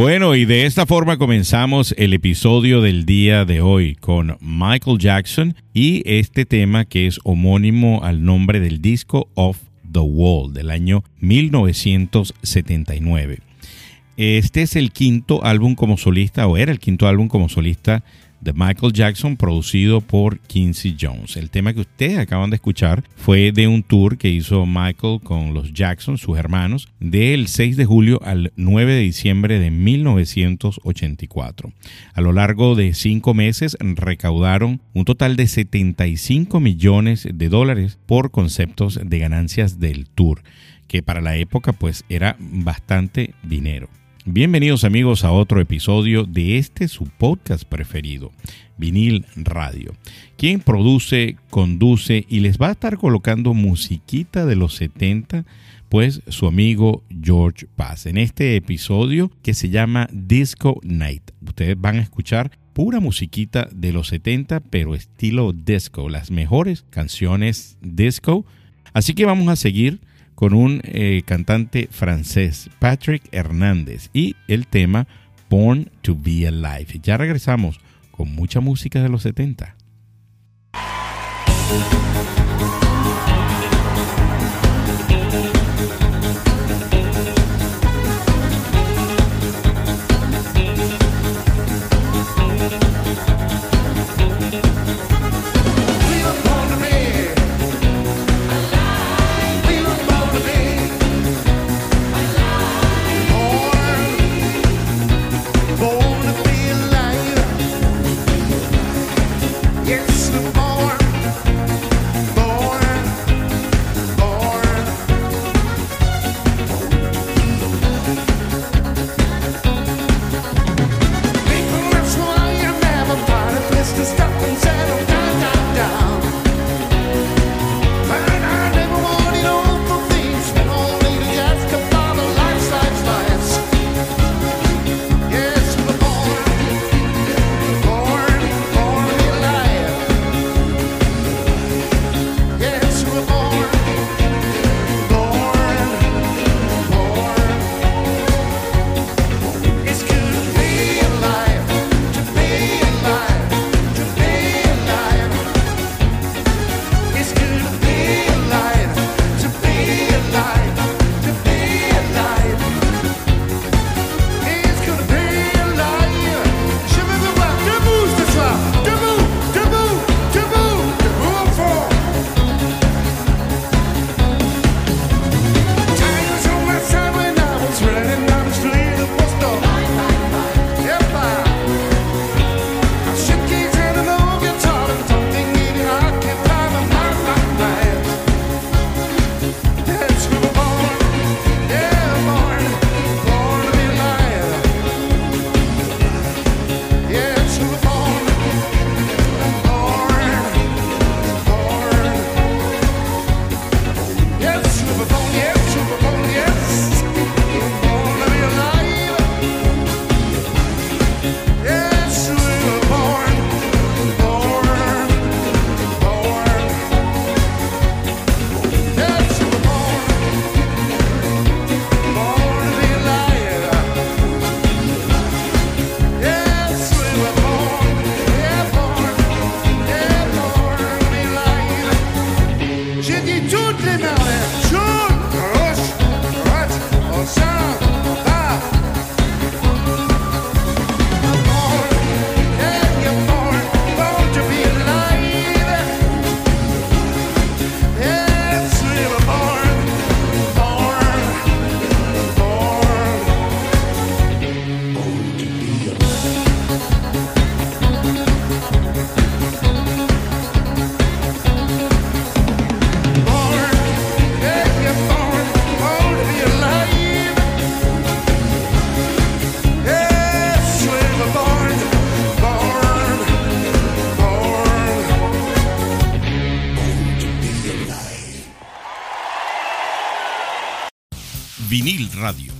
Bueno, y de esta forma comenzamos el episodio del día de hoy con Michael Jackson y este tema que es homónimo al nombre del disco Off the Wall del año 1979. Este es el quinto álbum como solista, o era el quinto álbum como solista de Michael Jackson, producido por Quincy Jones. El tema que ustedes acaban de escuchar fue de un tour que hizo Michael con los Jackson, sus hermanos, del 6 de julio al 9 de diciembre de 1984. A lo largo de cinco meses recaudaron un total de 75 millones de dólares por conceptos de ganancias del tour, que para la época pues era bastante dinero. Bienvenidos amigos a otro episodio de este su podcast preferido, Vinil Radio, quien produce, conduce y les va a estar colocando musiquita de los 70, pues su amigo George Paz. En este episodio que se llama Disco Night, ustedes van a escuchar pura musiquita de los 70, pero estilo disco, las mejores canciones disco. Así que vamos a seguir con un eh, cantante francés, Patrick Hernández, y el tema Born to Be Alive. Ya regresamos con mucha música de los 70.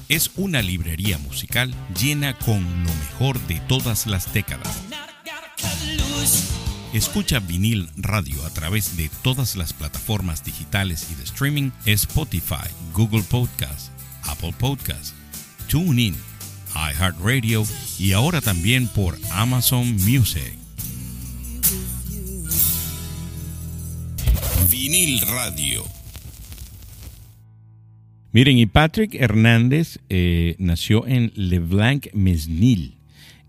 Es una librería musical llena con lo mejor de todas las décadas. Escucha vinil radio a través de todas las plataformas digitales y de streaming, Spotify, Google Podcast, Apple Podcast, TuneIn, iHeartRadio y ahora también por Amazon Music. Vinil Radio. Miren, y Patrick Hernández eh, nació en Leblanc-Mesnil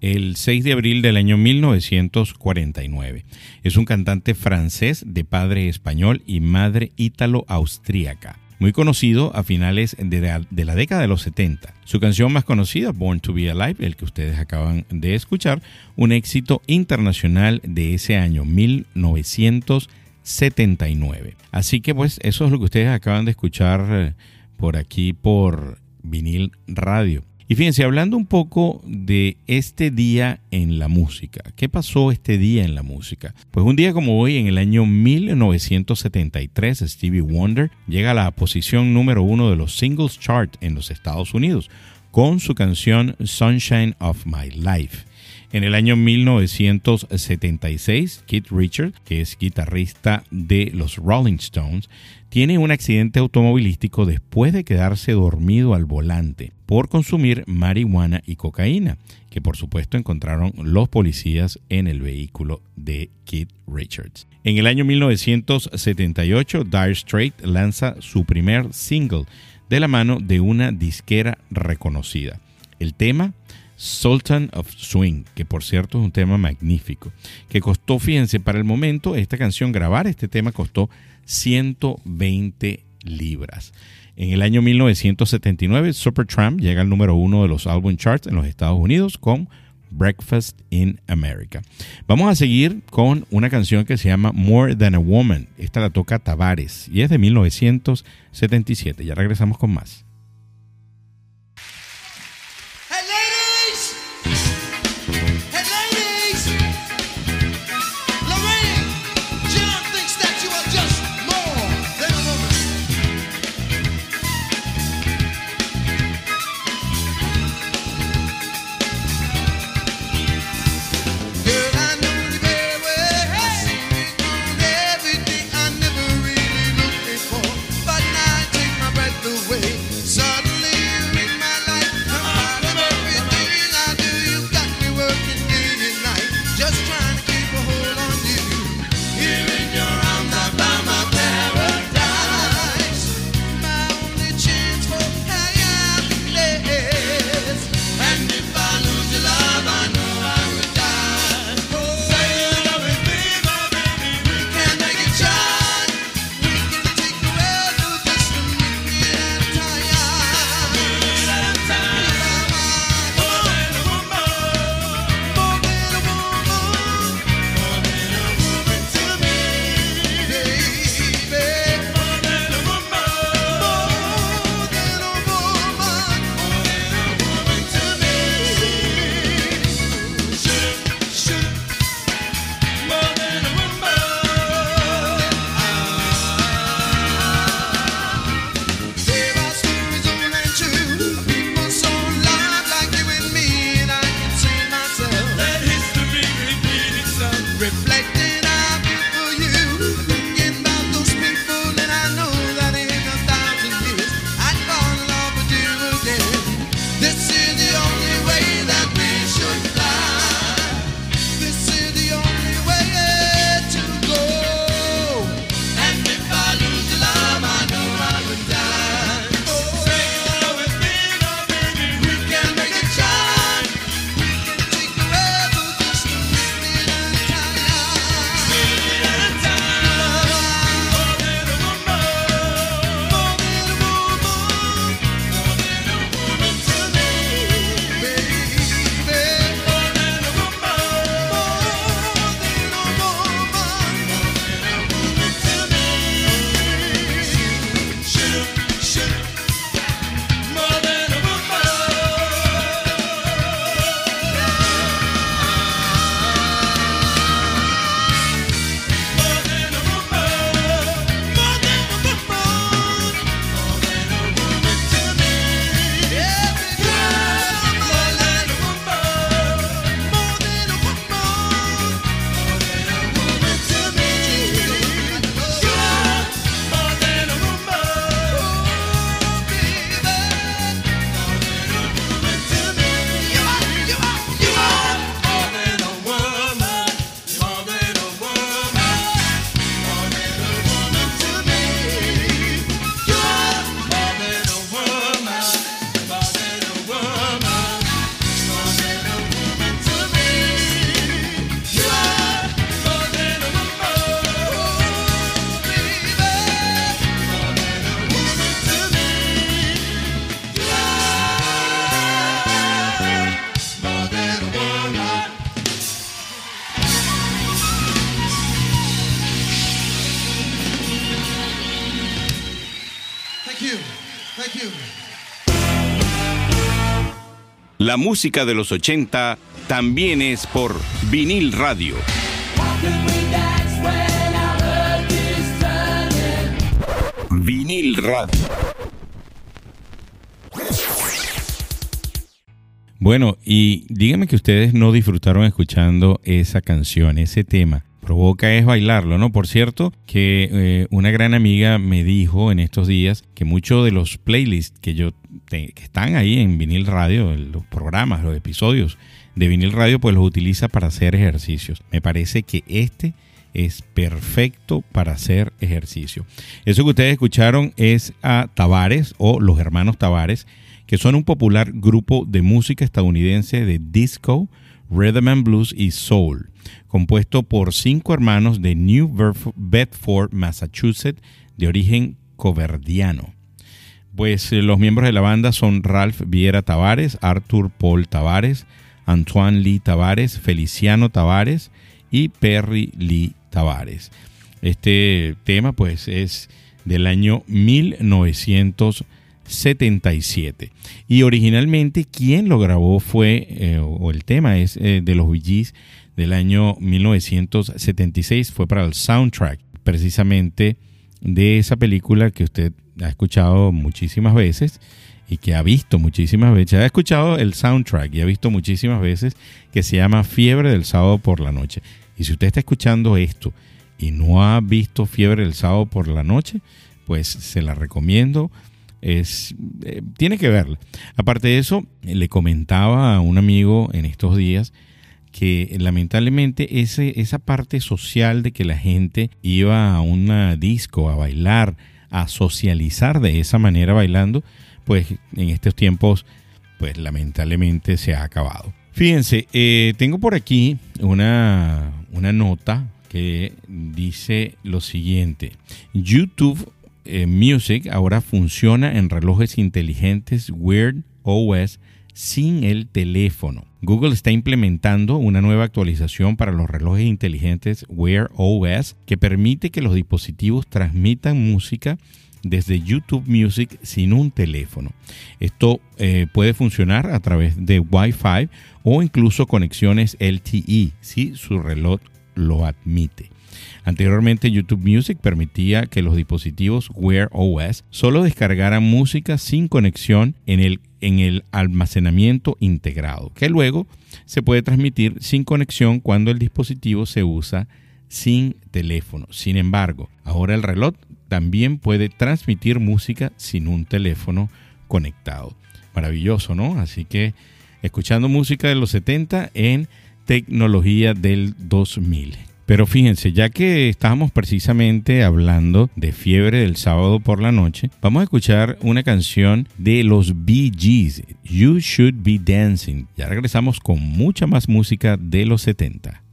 el 6 de abril del año 1949. Es un cantante francés de padre español y madre ítalo-austríaca. Muy conocido a finales de la, década de los 70. Su canción más conocida, Born to Be Alive, el que ustedes acaban de escuchar, un éxito internacional de ese año 1979. Así que pues eso es lo que ustedes acaban de escuchar eh, por aquí por vinil radio. Y fíjense, hablando un poco de este día en la música, ¿qué pasó este día en la música? Pues un día como hoy, en el año 1973, Stevie Wonder llega a la posición número uno de los singles chart en los Estados Unidos con su canción Sunshine of My Life. En el año 1976, Keith Richards, que es guitarrista de los Rolling Stones, tiene un accidente automovilístico después de quedarse dormido al volante por consumir marihuana y cocaína, que por supuesto encontraron los policías en el vehículo de Keith Richards. En el año 1978, Dire Straits lanza su primer single de la mano de una disquera reconocida. El tema Sultan of Swing, que por cierto es un tema magnífico, que costó, fíjense, para el momento esta canción, grabar este tema costó 120 libras. En el año 1979, Supertramp llega al número uno de los album charts en los Estados Unidos con Breakfast in America. Vamos a seguir con una canción que se llama More Than a Woman. Esta la toca Tavares y es de 1977. Ya regresamos con más. La música de los 80 también es por vinil radio. Vinil radio. Bueno, y díganme que ustedes no disfrutaron escuchando esa canción, ese tema. Provoca es bailarlo, ¿no? Por cierto, que eh, una gran amiga me dijo en estos días que muchos de los playlists que yo que están ahí en vinil radio, los programas, los episodios de vinil radio, pues los utiliza para hacer ejercicios. Me parece que este es perfecto para hacer ejercicio. Eso que ustedes escucharon es a Tavares o los hermanos Tavares, que son un popular grupo de música estadounidense de disco, rhythm and blues y soul, compuesto por cinco hermanos de New Bedf- Bedford, Massachusetts, de origen coverdiano. Pues eh, los miembros de la banda son Ralph Viera Tavares, Arthur Paul Tavares, Antoine Lee Tavares, Feliciano Tavares y Perry Lee Tavares. Este tema pues es del año 1977 y originalmente quien lo grabó fue, eh, o el tema es eh, de los Gees del año 1976, fue para el soundtrack precisamente de esa película que usted ha escuchado muchísimas veces y que ha visto muchísimas veces, ha escuchado el soundtrack y ha visto muchísimas veces que se llama Fiebre del sábado por la noche. Y si usted está escuchando esto y no ha visto Fiebre del sábado por la noche, pues se la recomiendo. Es, eh, tiene que verla. Aparte de eso, le comentaba a un amigo en estos días que lamentablemente ese, esa parte social de que la gente iba a una disco a bailar, a socializar de esa manera bailando, pues en estos tiempos, pues lamentablemente se ha acabado. Fíjense, eh, tengo por aquí una, una nota que dice lo siguiente. YouTube eh, Music ahora funciona en relojes inteligentes Wear OS sin el teléfono. Google está implementando una nueva actualización para los relojes inteligentes Wear OS que permite que los dispositivos transmitan música desde YouTube Music sin un teléfono. Esto eh, puede funcionar a través de Wi-Fi o incluso conexiones LTE si su reloj lo admite. Anteriormente YouTube Music permitía que los dispositivos Wear OS solo descargaran música sin conexión en el, en el almacenamiento integrado, que luego se puede transmitir sin conexión cuando el dispositivo se usa sin teléfono. Sin embargo, ahora el reloj también puede transmitir música sin un teléfono conectado. Maravilloso, ¿no? Así que escuchando música de los 70 en tecnología del 2000. Pero fíjense, ya que estábamos precisamente hablando de fiebre del sábado por la noche, vamos a escuchar una canción de los Bee Gees, You Should Be Dancing. Ya regresamos con mucha más música de los 70.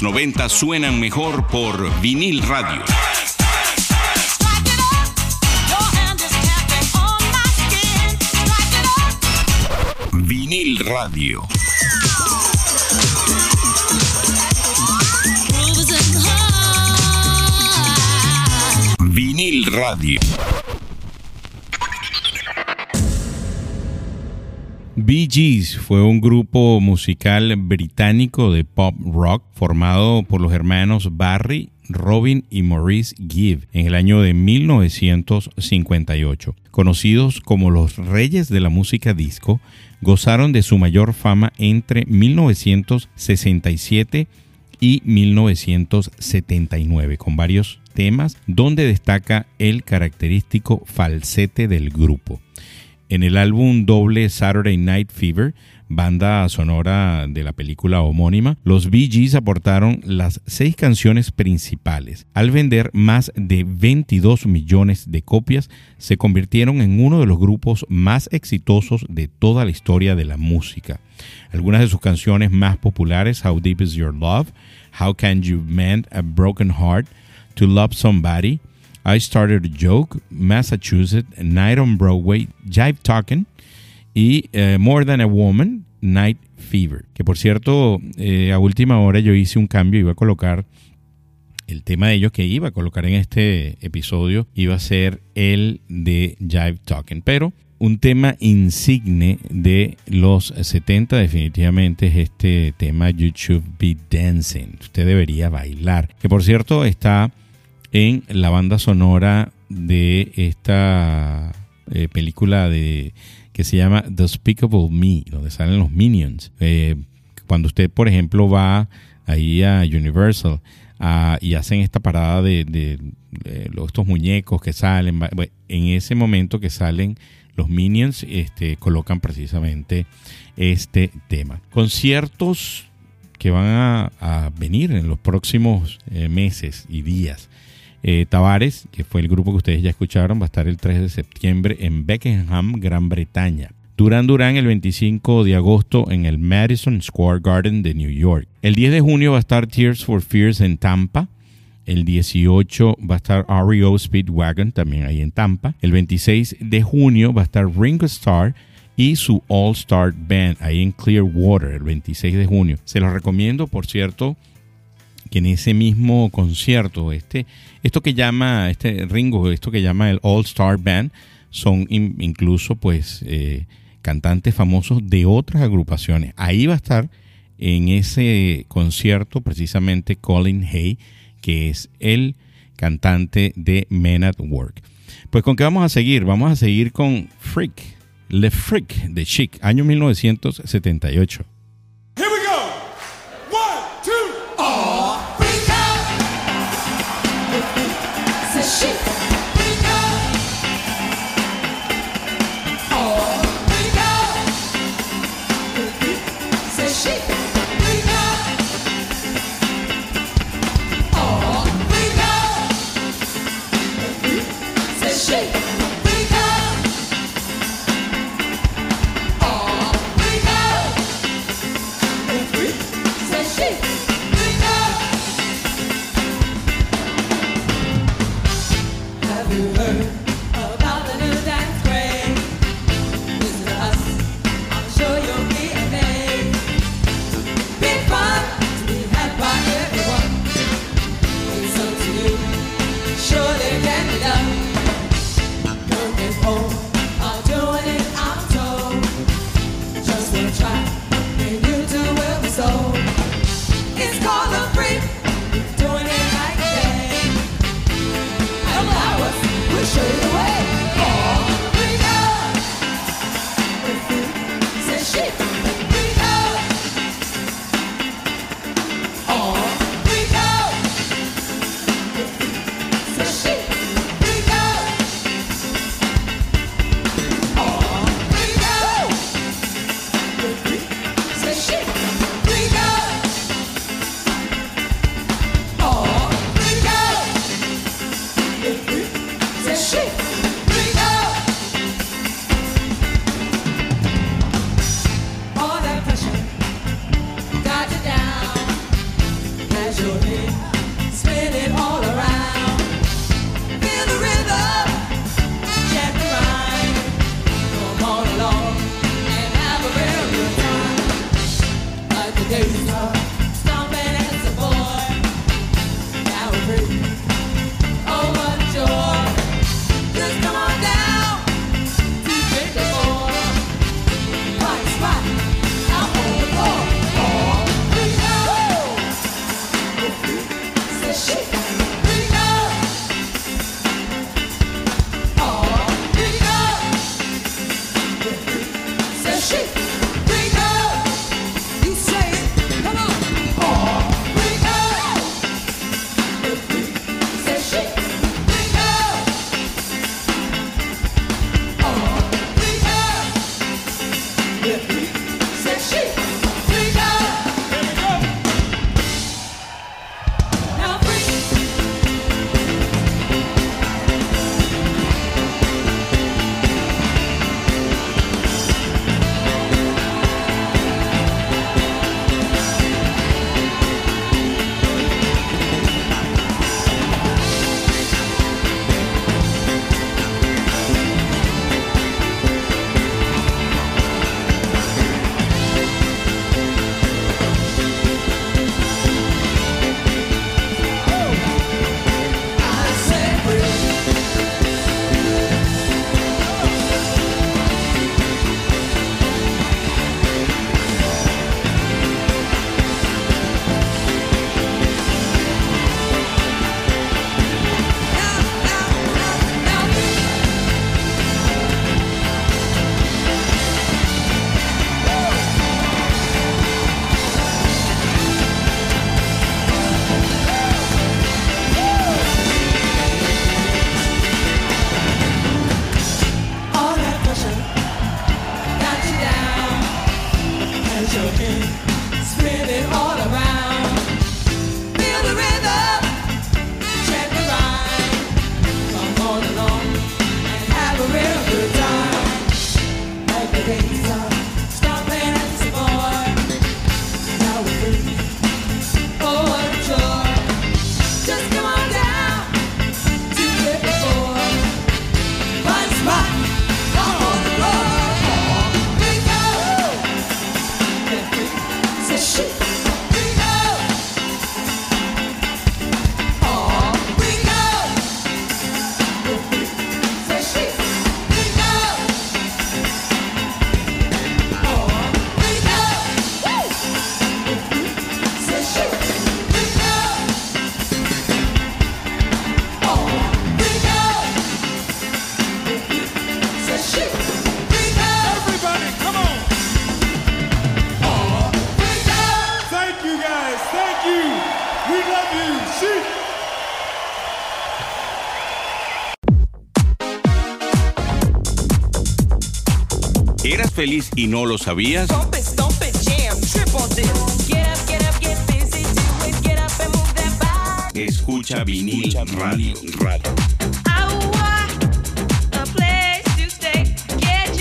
Los 90 suenan mejor por vinil radio. Vinil radio. Vinil radio. Bee Gees fue un grupo musical británico de pop rock formado por los hermanos Barry, Robin y Maurice Gibb en el año de 1958. Conocidos como los reyes de la música disco, gozaron de su mayor fama entre 1967 y 1979, con varios temas donde destaca el característico falsete del grupo. En el álbum doble Saturday Night Fever, banda sonora de la película homónima, los Bee Gees aportaron las seis canciones principales. Al vender más de 22 millones de copias, se convirtieron en uno de los grupos más exitosos de toda la historia de la música. Algunas de sus canciones más populares, How Deep Is Your Love, How Can You Mend a Broken Heart, To Love Somebody, I Started a Joke, Massachusetts, Night on Broadway, Jive Talking y eh, More Than a Woman, Night Fever. Que por cierto, eh, a última hora yo hice un cambio, iba a colocar el tema de ellos que iba a colocar en este episodio, iba a ser el de Jive Talking. Pero un tema insigne de los 70 definitivamente es este tema You Should Be Dancing. Usted debería bailar. Que por cierto está en la banda sonora de esta eh, película de que se llama The Despicable Me, donde salen los Minions. Eh, cuando usted, por ejemplo, va ahí a Universal ah, y hacen esta parada de, de, estos muñecos que salen, en ese momento que salen los Minions, este, colocan precisamente este tema. Conciertos que van a, a venir en los próximos eh, meses y días. Eh, Tavares, que fue el grupo que ustedes ya escucharon, va a estar el 3 de septiembre en Beckenham, Gran Bretaña. Durán Durán el 25 de agosto en el Madison Square Garden de New York. El 10 de junio va a estar Tears for Fears en Tampa. El 18 va a estar REO Speedwagon también ahí en Tampa. El 26 de junio va a estar Ringo Starr y su All Star Band ahí en Clearwater el 26 de junio. Se los recomiendo, por cierto, que en ese mismo concierto, este, esto que llama, este Ringo, esto que llama el All Star Band, son in- incluso pues eh, cantantes famosos de otras agrupaciones. Ahí va a estar en ese concierto precisamente Colin Hay, que es el cantante de Men at Work. Pues con qué vamos a seguir? Vamos a seguir con Freak, Le Freak de Chic, año 1978. Shit.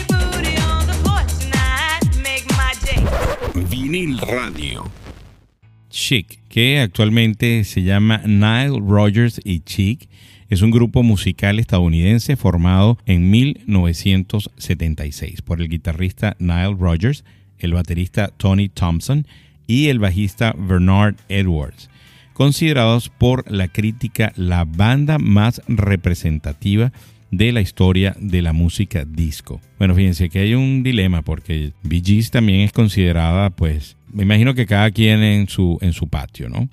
Booty on the floor tonight. Make my day. Vinil radio. Chic, que actualmente se llama Nile Rodgers y Chic, es un grupo musical estadounidense formado en 1976 por el guitarrista Nile Rodgers, el baterista Tony Thompson y el bajista Bernard Edwards, considerados por la crítica la banda más representativa de la historia de la música disco. Bueno, fíjense que hay un dilema porque Bee Gees también es considerada, pues, me imagino que cada quien en su, en su patio, ¿no?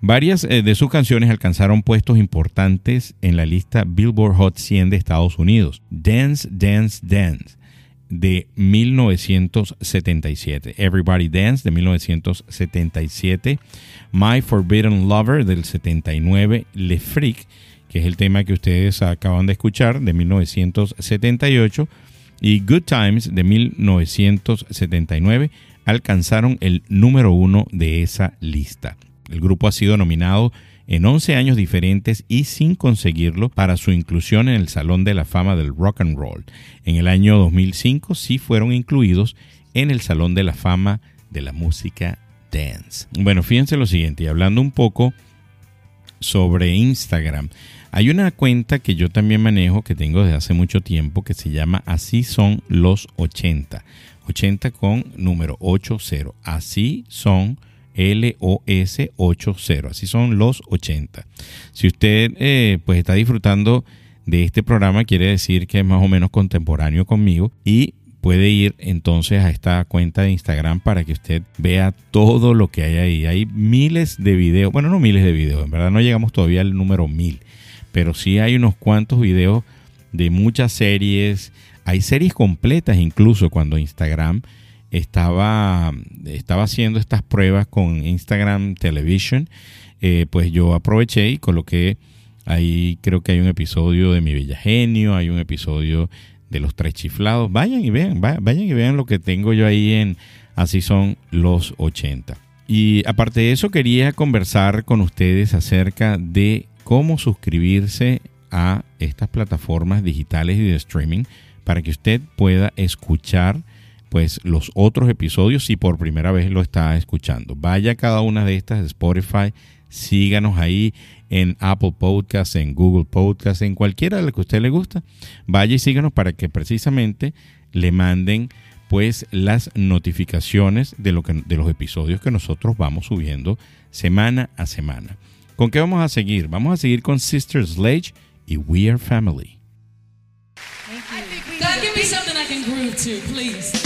Varias eh, de sus canciones alcanzaron puestos importantes en la lista Billboard Hot 100 de Estados Unidos. Dance, Dance, Dance de 1977. Everybody Dance de 1977. My Forbidden Lover del 79. Le Freak, es el tema que ustedes acaban de escuchar de 1978. Y Good Times de 1979 alcanzaron el número uno de esa lista. El grupo ha sido nominado en 11 años diferentes y sin conseguirlo para su inclusión en el Salón de la Fama del Rock and Roll. En el año 2005 sí fueron incluidos en el Salón de la Fama de la Música Dance. Bueno, fíjense lo siguiente, y hablando un poco sobre Instagram. Hay una cuenta que yo también manejo, que tengo desde hace mucho tiempo, que se llama Así son los 80. 80 con número 80. Así son LOS 80. Así son los 80. Si usted eh, pues está disfrutando de este programa, quiere decir que es más o menos contemporáneo conmigo y puede ir entonces a esta cuenta de Instagram para que usted vea todo lo que hay ahí. Hay miles de videos, bueno, no miles de videos, en verdad no llegamos todavía al número mil, pero sí hay unos cuantos videos de muchas series. Hay series completas incluso cuando Instagram estaba, estaba haciendo estas pruebas con Instagram Television, eh, pues yo aproveché y coloqué ahí creo que hay un episodio de Mi Bella Genio, hay un episodio de Los Tres Chiflados. Vayan y vean, va- vayan y vean lo que tengo yo ahí en Así son los 80. Y aparte de eso quería conversar con ustedes acerca de cómo suscribirse a estas plataformas digitales y de streaming para que usted pueda escuchar pues los otros episodios si por primera vez lo está escuchando. Vaya a cada una de estas Spotify, síganos ahí en Apple Podcasts, en Google Podcasts, en cualquiera de las que a usted le gusta. Vaya y síganos para que precisamente le manden pues las notificaciones de lo que de los episodios que nosotros vamos subiendo semana a semana. ¿Con qué vamos a seguir? Vamos a seguir con Sister Sledge y We Are Family. God, give me something I can groove to, please.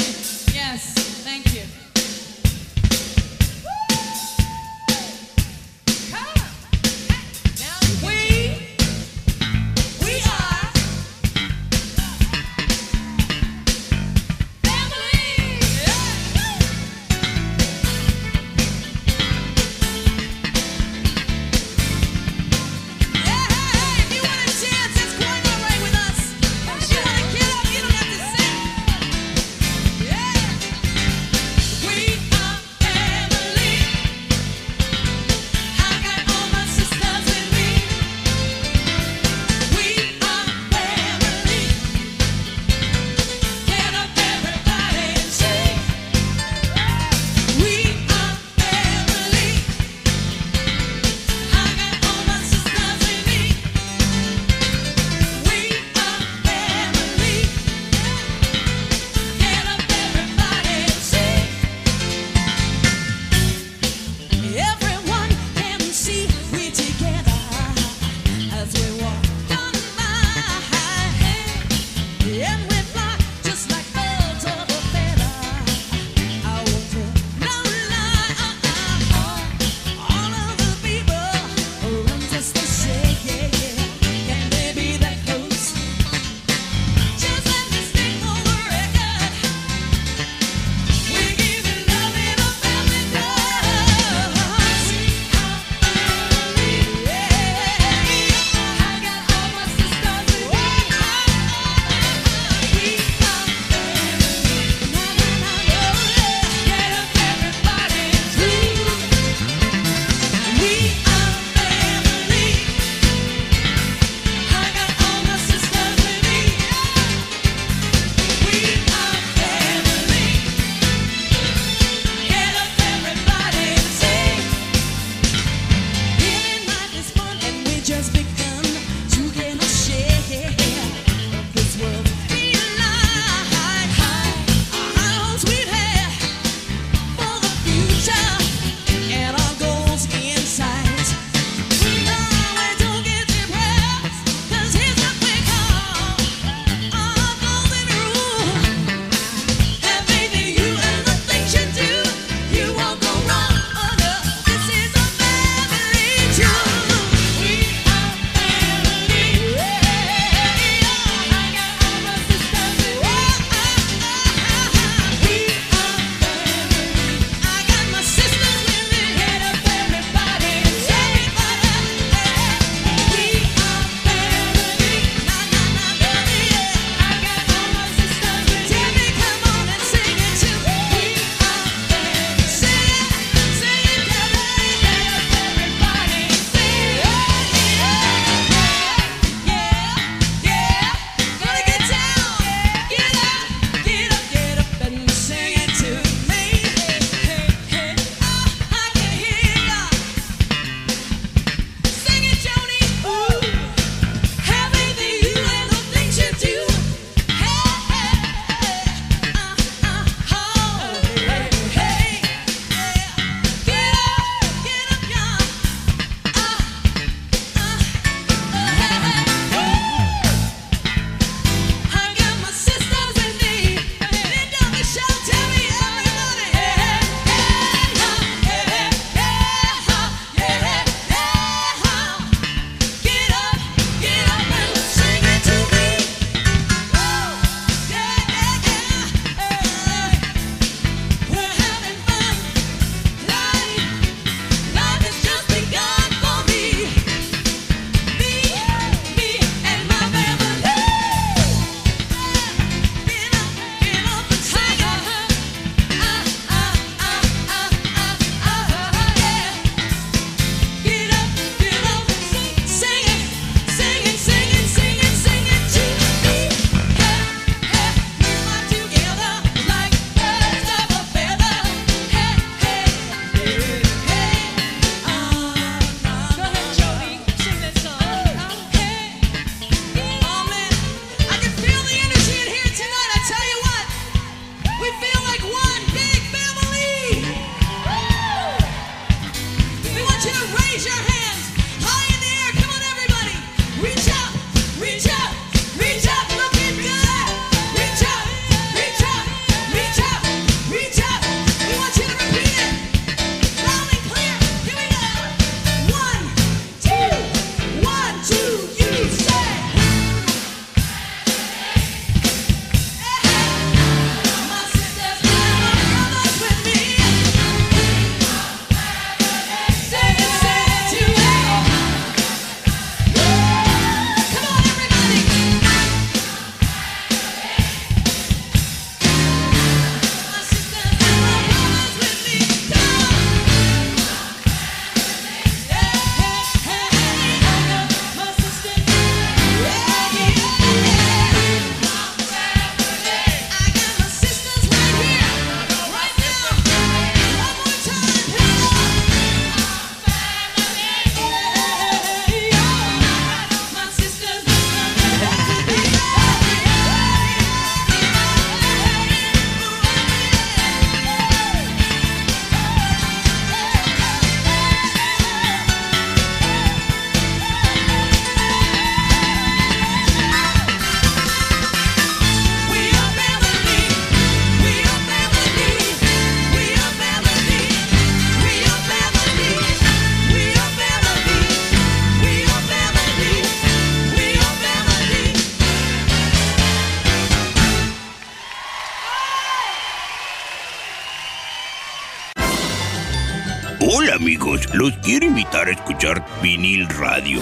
Hola amigos, los quiero invitar a escuchar Vinil Radio.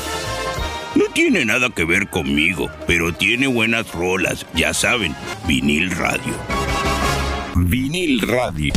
No tiene nada que ver conmigo, pero tiene buenas rolas, ya saben, Vinil Radio. Vinil Radio.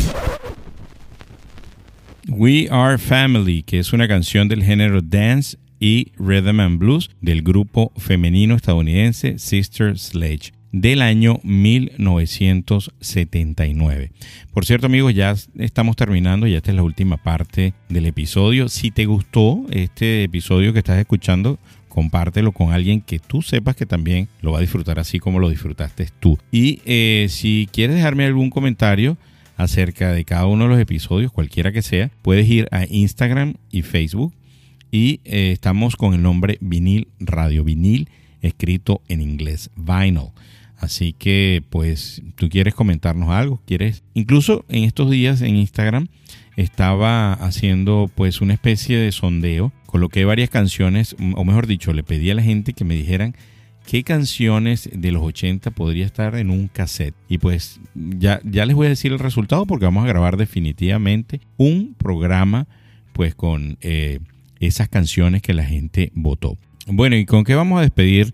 We Are Family, que es una canción del género dance y rhythm and blues del grupo femenino estadounidense Sister Sledge del año 1979. Por cierto, amigos, ya estamos terminando, ya esta es la última parte del episodio. Si te gustó este episodio que estás escuchando, compártelo con alguien que tú sepas que también lo va a disfrutar así como lo disfrutaste tú. Y eh, si quieres dejarme algún comentario acerca de cada uno de los episodios, cualquiera que sea, puedes ir a Instagram y Facebook y eh, estamos con el nombre Vinil Radio, vinil escrito en inglés, vinyl. Así que pues tú quieres comentarnos algo, quieres, incluso en estos días en Instagram estaba haciendo pues una especie de sondeo, coloqué varias canciones, o mejor dicho, le pedí a la gente que me dijeran qué canciones de los 80 podría estar en un cassette. Y pues ya, ya les voy a decir el resultado porque vamos a grabar definitivamente un programa pues con eh, esas canciones que la gente votó. Bueno, ¿y con qué vamos a despedir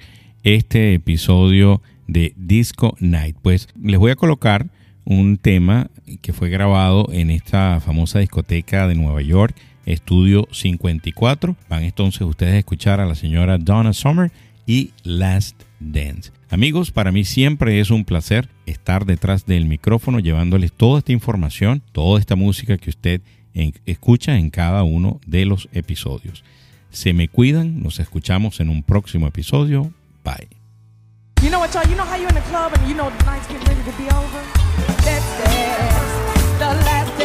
este episodio de Disco Night? Pues les voy a colocar un tema que fue grabado en esta famosa discoteca de Nueva York, Estudio 54. Van entonces ustedes a escuchar a la señora Donna Summer y Last Dance. Amigos, para mí siempre es un placer estar detrás del micrófono llevándoles toda esta información, toda esta música que usted escucha en cada uno de los episodios. Se me cuidan, nos escuchamos en un próximo episodio. Bye. You know what, y'all? You know how you're in the club and you know the night's getting ready to be over? Let's dance, the last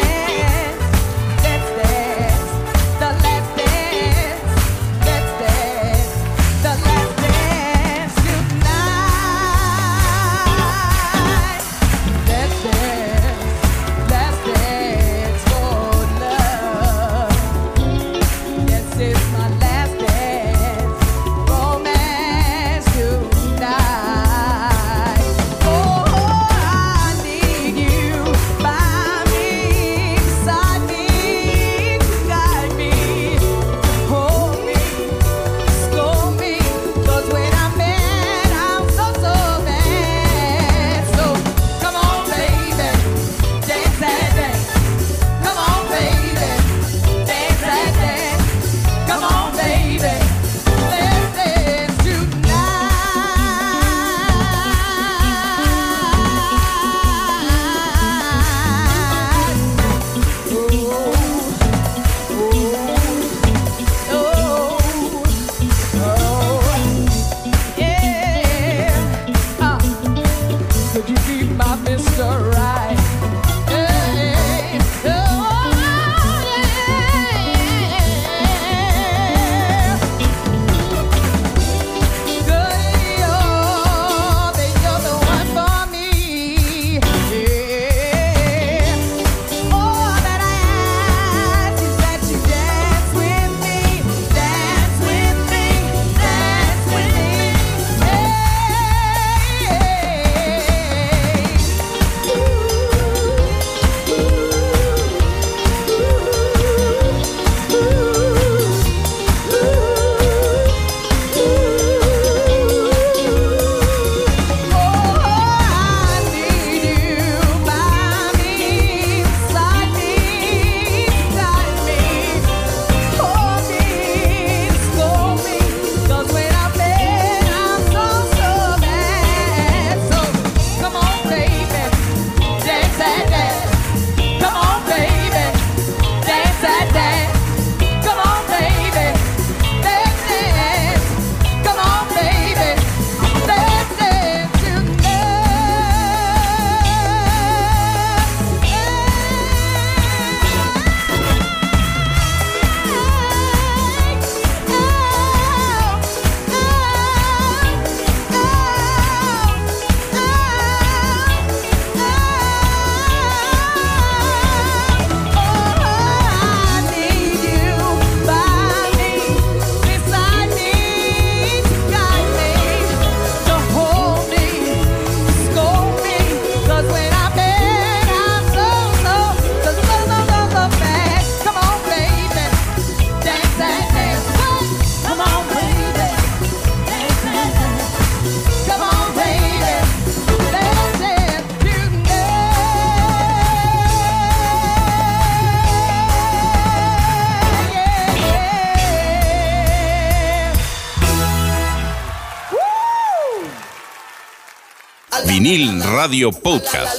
Radio Podcast.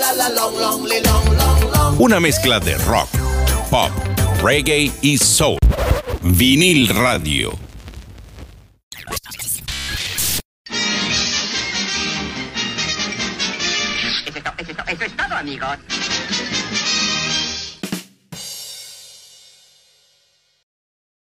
Una mezcla de rock, pop, reggae y soul. Vinil Radio.